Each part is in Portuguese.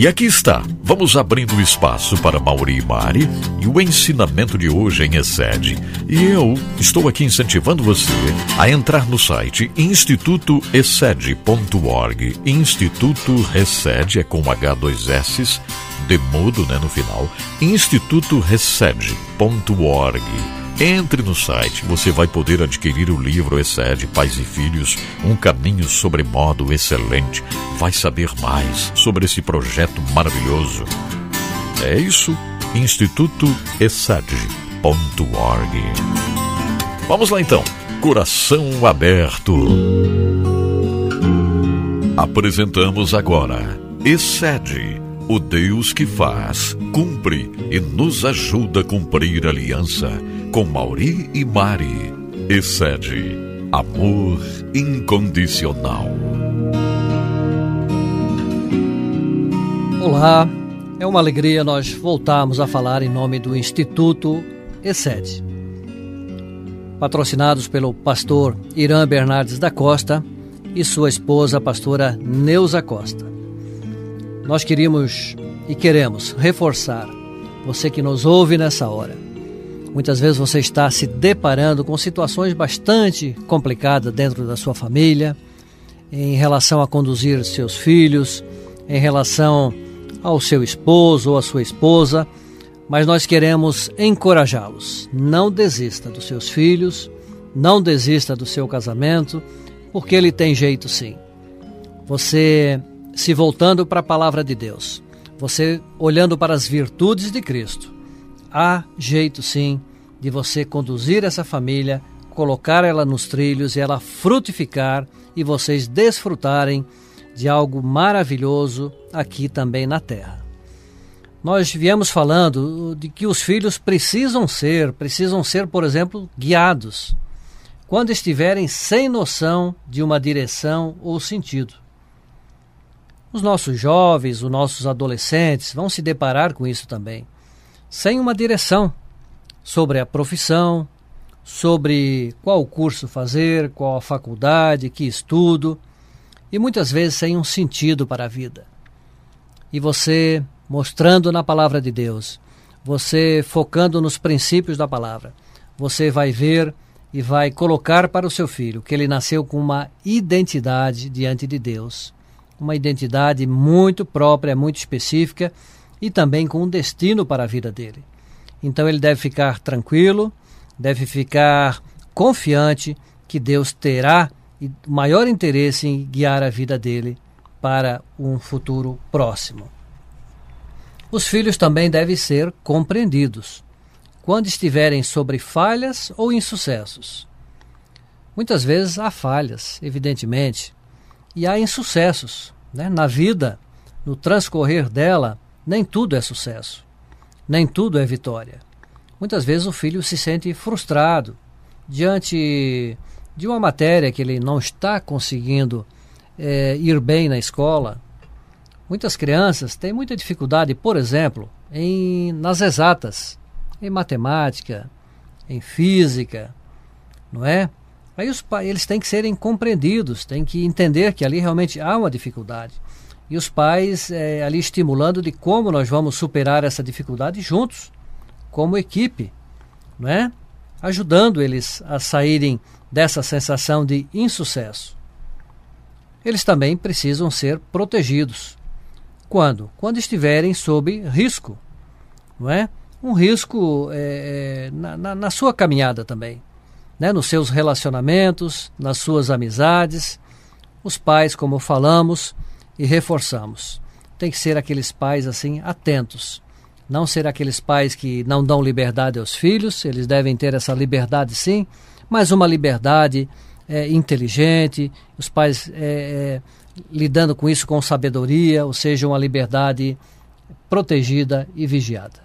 E aqui está, vamos abrindo espaço para Mauri e Mari e o ensinamento de hoje em Excede. E eu estou aqui incentivando você a entrar no site institutoexcede.org. Instituto Recede é com H2S, demudo né, no final, institutorecede.org. Entre no site, você vai poder adquirir o livro Excede Pais e Filhos, um caminho sobre modo excelente. Vai saber mais sobre esse projeto maravilhoso. É isso, institutoexcede.org. Vamos lá então, coração aberto. Apresentamos agora Excede o Deus que faz, cumpre e nos ajuda a cumprir a aliança com Mauri e Mari. Excede amor incondicional. Olá, é uma alegria nós voltarmos a falar em nome do Instituto Excede. Patrocinados pelo pastor Irã Bernardes da Costa e sua esposa, a pastora Neuza Costa. Nós queríamos e queremos reforçar você que nos ouve nessa hora. Muitas vezes você está se deparando com situações bastante complicadas dentro da sua família, em relação a conduzir seus filhos, em relação ao seu esposo ou à sua esposa, mas nós queremos encorajá-los. Não desista dos seus filhos, não desista do seu casamento, porque ele tem jeito sim. Você se voltando para a palavra de Deus, você olhando para as virtudes de Cristo, há jeito sim de você conduzir essa família, colocar ela nos trilhos e ela frutificar e vocês desfrutarem de algo maravilhoso aqui também na terra. Nós viemos falando de que os filhos precisam ser, precisam ser, por exemplo, guiados quando estiverem sem noção de uma direção ou sentido. Os nossos jovens, os nossos adolescentes vão se deparar com isso também, sem uma direção sobre a profissão, sobre qual curso fazer, qual a faculdade, que estudo, e muitas vezes sem um sentido para a vida. E você mostrando na palavra de Deus, você focando nos princípios da palavra, você vai ver e vai colocar para o seu filho que ele nasceu com uma identidade diante de Deus uma identidade muito própria, muito específica e também com um destino para a vida dele. Então ele deve ficar tranquilo, deve ficar confiante que Deus terá maior interesse em guiar a vida dele para um futuro próximo. Os filhos também devem ser compreendidos quando estiverem sobre falhas ou insucessos. Muitas vezes há falhas, evidentemente, e há insucessos. Né? Na vida, no transcorrer dela, nem tudo é sucesso, nem tudo é vitória. Muitas vezes o filho se sente frustrado diante de uma matéria que ele não está conseguindo é, ir bem na escola. Muitas crianças têm muita dificuldade, por exemplo, em nas exatas, em matemática, em física, não é? Aí os, eles têm que serem compreendidos, têm que entender que ali realmente há uma dificuldade. E os pais é, ali estimulando de como nós vamos superar essa dificuldade juntos, como equipe, não é? ajudando eles a saírem dessa sensação de insucesso. Eles também precisam ser protegidos. Quando? Quando estiverem sob risco, não é? Um risco é, na, na, na sua caminhada também né, nos seus relacionamentos, nas suas amizades. Os pais, como falamos e reforçamos, tem que ser aqueles pais assim atentos. Não ser aqueles pais que não dão liberdade aos filhos, eles devem ter essa liberdade sim, mas uma liberdade é, inteligente, os pais é, é, lidando com isso com sabedoria, ou seja, uma liberdade protegida e vigiada.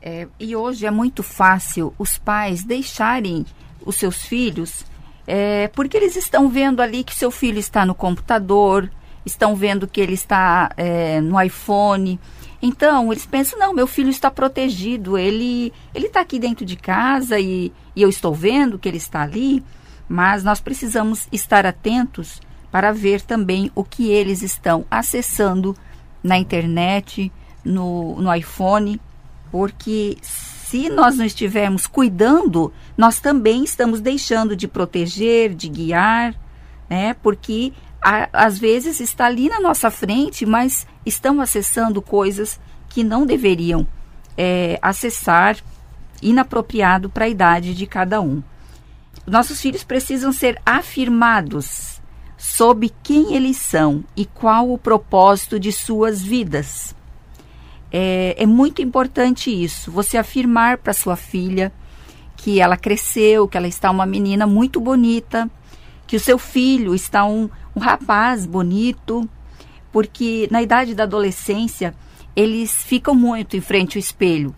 É, e hoje é muito fácil os pais deixarem os seus filhos, é, porque eles estão vendo ali que seu filho está no computador, estão vendo que ele está é, no iPhone. Então, eles pensam, não, meu filho está protegido, ele ele está aqui dentro de casa e, e eu estou vendo que ele está ali, mas nós precisamos estar atentos para ver também o que eles estão acessando na internet, no, no iPhone, porque se nós não estivermos cuidando, nós também estamos deixando de proteger, de guiar, né? Porque às vezes está ali na nossa frente, mas estão acessando coisas que não deveriam é, acessar, inapropriado para a idade de cada um. Nossos filhos precisam ser afirmados sobre quem eles são e qual o propósito de suas vidas. É, é muito importante isso, você afirmar para sua filha que ela cresceu, que ela está uma menina muito bonita, que o seu filho está um, um rapaz bonito, porque na idade da adolescência eles ficam muito em frente ao espelho.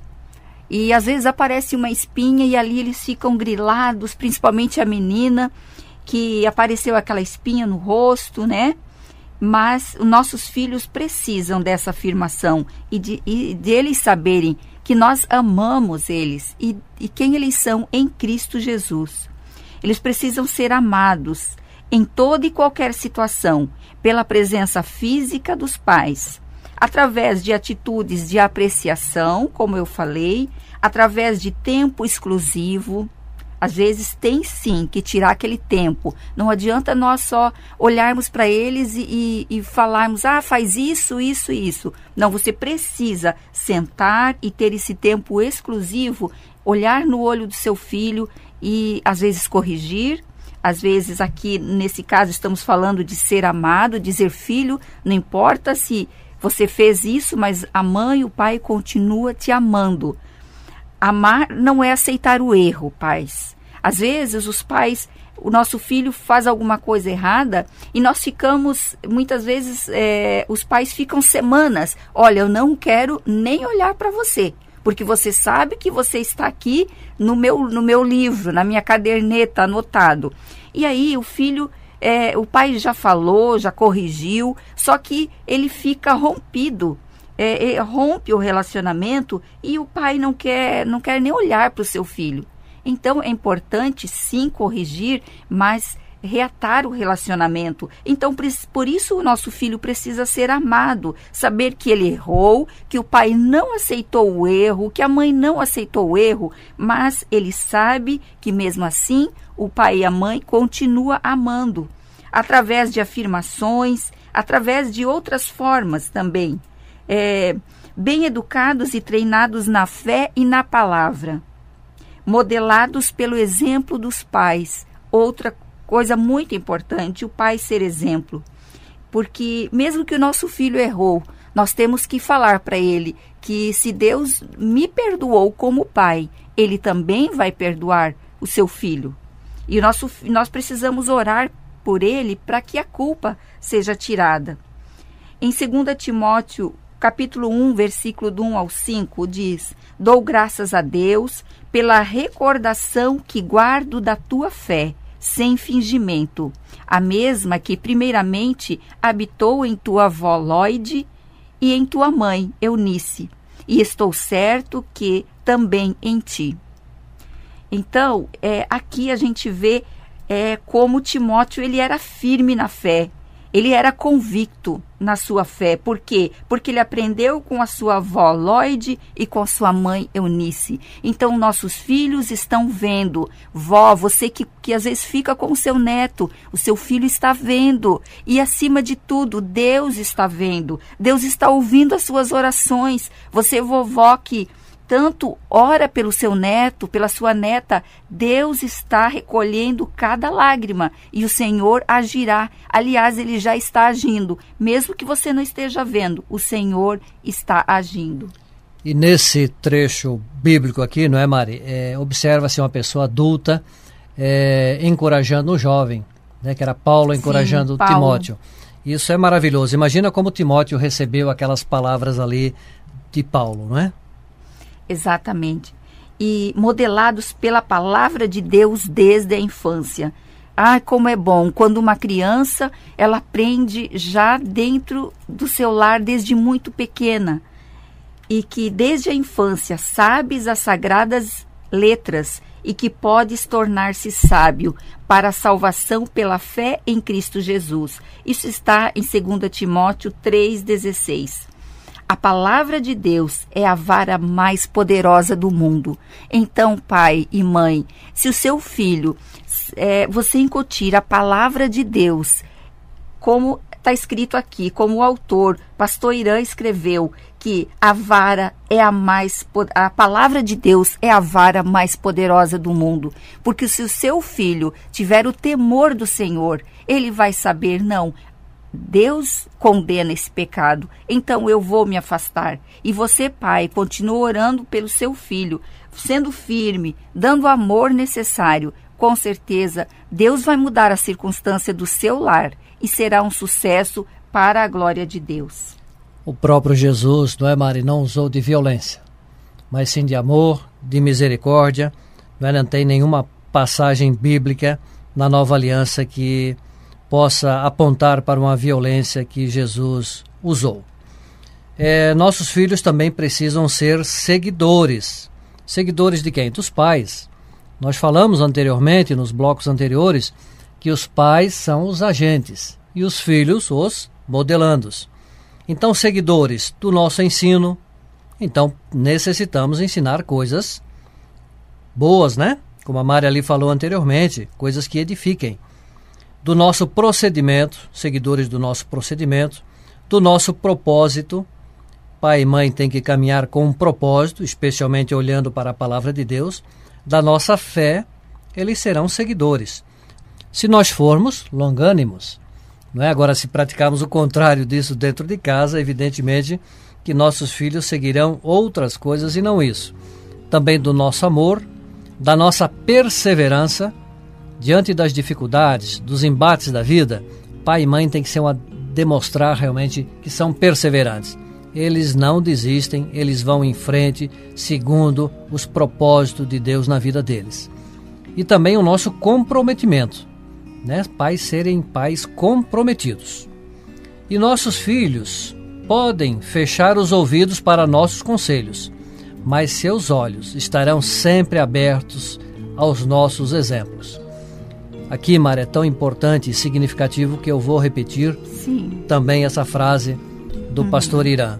E às vezes aparece uma espinha e ali eles ficam grilados, principalmente a menina, que apareceu aquela espinha no rosto, né? Mas nossos filhos precisam dessa afirmação e de, e de eles saberem que nós amamos eles e, e quem eles são em Cristo Jesus. Eles precisam ser amados em toda e qualquer situação pela presença física dos pais, através de atitudes de apreciação, como eu falei, através de tempo exclusivo. Às vezes tem sim que tirar aquele tempo. Não adianta nós só olharmos para eles e, e, e, falarmos, ah, faz isso, isso, isso. Não, você precisa sentar e ter esse tempo exclusivo, olhar no olho do seu filho e às vezes corrigir. Às vezes, aqui nesse caso, estamos falando de ser amado, dizer filho, não importa se você fez isso, mas a mãe, o pai continua te amando. Amar não é aceitar o erro, pais. Às vezes, os pais, o nosso filho faz alguma coisa errada e nós ficamos, muitas vezes, é, os pais ficam semanas. Olha, eu não quero nem olhar para você porque você sabe que você está aqui no meu, no meu livro, na minha caderneta anotado. E aí o filho, é, o pai já falou, já corrigiu, só que ele fica rompido. É, rompe o relacionamento e o pai não quer, não quer nem olhar para o seu filho. Então é importante sim corrigir, mas reatar o relacionamento. Então, por isso o nosso filho precisa ser amado, saber que ele errou, que o pai não aceitou o erro, que a mãe não aceitou o erro, mas ele sabe que mesmo assim o pai e a mãe continuam amando, através de afirmações, através de outras formas também. É, bem educados e treinados na fé e na palavra, modelados pelo exemplo dos pais. Outra coisa muito importante, o pai ser exemplo. Porque mesmo que o nosso filho errou, nós temos que falar para ele que se Deus me perdoou como pai, ele também vai perdoar o seu filho. E nosso, nós precisamos orar por ele para que a culpa seja tirada. Em 2 Timóteo, capítulo 1, versículo do 1 ao 5, diz: Dou graças a Deus pela recordação que guardo da tua fé sem fingimento, a mesma que primeiramente habitou em tua avó Lloyd e em tua mãe Eunice, e estou certo que também em ti. Então, é, aqui a gente vê é, como Timóteo ele era firme na fé, ele era convicto na sua fé. Por quê? Porque ele aprendeu com a sua avó Lloyd e com a sua mãe Eunice. Então, nossos filhos estão vendo. Vó, você que, que às vezes fica com o seu neto, o seu filho está vendo. E acima de tudo, Deus está vendo. Deus está ouvindo as suas orações. Você, vovó, que tanto ora pelo seu neto, pela sua neta, Deus está recolhendo cada lágrima e o Senhor agirá. Aliás, ele já está agindo, mesmo que você não esteja vendo, o Senhor está agindo. E nesse trecho bíblico aqui, não é, Mari? É, Observa-se uma pessoa adulta é, encorajando um jovem, né, que era Paulo encorajando Sim, Paulo. Timóteo. Isso é maravilhoso. Imagina como Timóteo recebeu aquelas palavras ali de Paulo, não é? Exatamente. E modelados pela palavra de Deus desde a infância. Ah, como é bom quando uma criança ela aprende já dentro do seu lar desde muito pequena e que desde a infância sabes as sagradas letras e que podes tornar-se sábio para a salvação pela fé em Cristo Jesus. Isso está em 2 Timóteo 3,16. A palavra de Deus é a vara mais poderosa do mundo. Então, pai e mãe, se o seu filho, é, você incutir a palavra de Deus, como está escrito aqui, como o autor, pastor Irã, escreveu, que a vara é a mais a palavra de Deus é a vara mais poderosa do mundo, porque se o seu filho tiver o temor do Senhor, ele vai saber não, Deus condena esse pecado, então eu vou me afastar. E você, pai, continua orando pelo seu filho, sendo firme, dando o amor necessário. Com certeza, Deus vai mudar a circunstância do seu lar e será um sucesso para a glória de Deus. O próprio Jesus, não é, Mari, não usou de violência, mas sim de amor, de misericórdia. Não, é, não tem nenhuma passagem bíblica na nova aliança que possa apontar para uma violência que Jesus usou. É, nossos filhos também precisam ser seguidores. Seguidores de quem? Dos pais. Nós falamos anteriormente, nos blocos anteriores, que os pais são os agentes e os filhos os modelandos. Então, seguidores do nosso ensino, então necessitamos ensinar coisas boas, né? Como a Maria ali falou anteriormente, coisas que edifiquem do nosso procedimento, seguidores do nosso procedimento, do nosso propósito. Pai e mãe têm que caminhar com um propósito, especialmente olhando para a palavra de Deus. Da nossa fé, eles serão seguidores. Se nós formos longânimos, não é? Agora, se praticarmos o contrário disso dentro de casa, evidentemente que nossos filhos seguirão outras coisas e não isso. Também do nosso amor, da nossa perseverança, diante das dificuldades, dos embates da vida, pai e mãe têm que ser uma, demonstrar realmente que são perseverantes. Eles não desistem, eles vão em frente segundo os propósitos de Deus na vida deles. E também o nosso comprometimento, né? Pais serem pais comprometidos. E nossos filhos podem fechar os ouvidos para nossos conselhos, mas seus olhos estarão sempre abertos aos nossos exemplos. Aqui, Mar, é tão importante e significativo que eu vou repetir Sim. também essa frase do uhum. pastor Irã.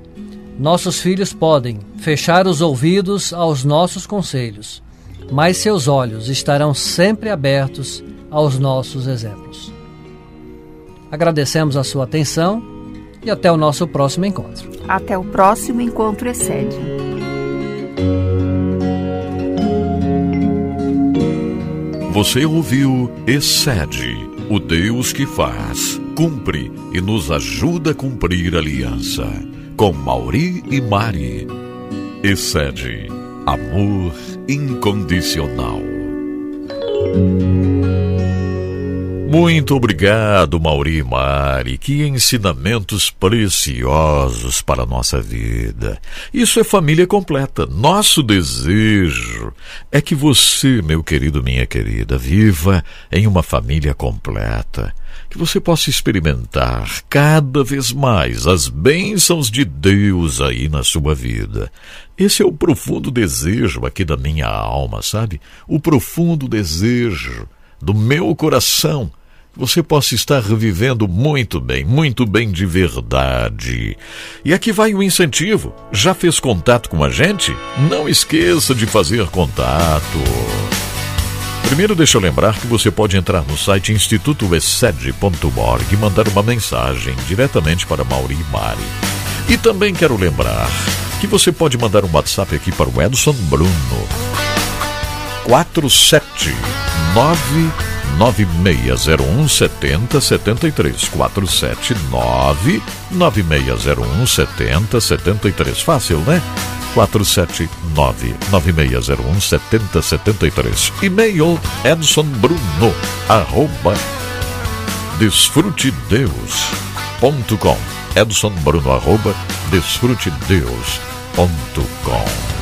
Nossos filhos podem fechar os ouvidos aos nossos conselhos, mas seus olhos estarão sempre abertos aos nossos exemplos. Agradecemos a sua atenção e até o nosso próximo encontro. Até o próximo encontro excede. Você ouviu Excede, o Deus que faz, cumpre e nos ajuda a cumprir a aliança. Com Mauri e Mari. Excede, amor incondicional. Muito obrigado, Mauri Mari. Que ensinamentos preciosos para a nossa vida. Isso é família completa. Nosso desejo é que você, meu querido, minha querida, viva em uma família completa. Que você possa experimentar cada vez mais as bênçãos de Deus aí na sua vida. Esse é o profundo desejo aqui da minha alma, sabe? O profundo desejo do meu coração você possa estar revivendo muito bem, muito bem de verdade. E aqui vai o incentivo. Já fez contato com a gente? Não esqueça de fazer contato. Primeiro, deixa eu lembrar que você pode entrar no site institutoessed.org e mandar uma mensagem diretamente para Mauri e Mari. E também quero lembrar que você pode mandar um WhatsApp aqui para o Edson Bruno. 479 9601 7073 479 9601 7073 fácil, né? 479 9601 7073 E-mail Edson Bruno arroba desfrutedeus.com Edson Bruno arroba desfrutedeus.com